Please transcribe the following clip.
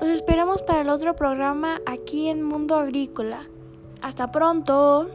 Los esperamos para el otro programa aquí en Mundo Agrícola. Hasta pronto.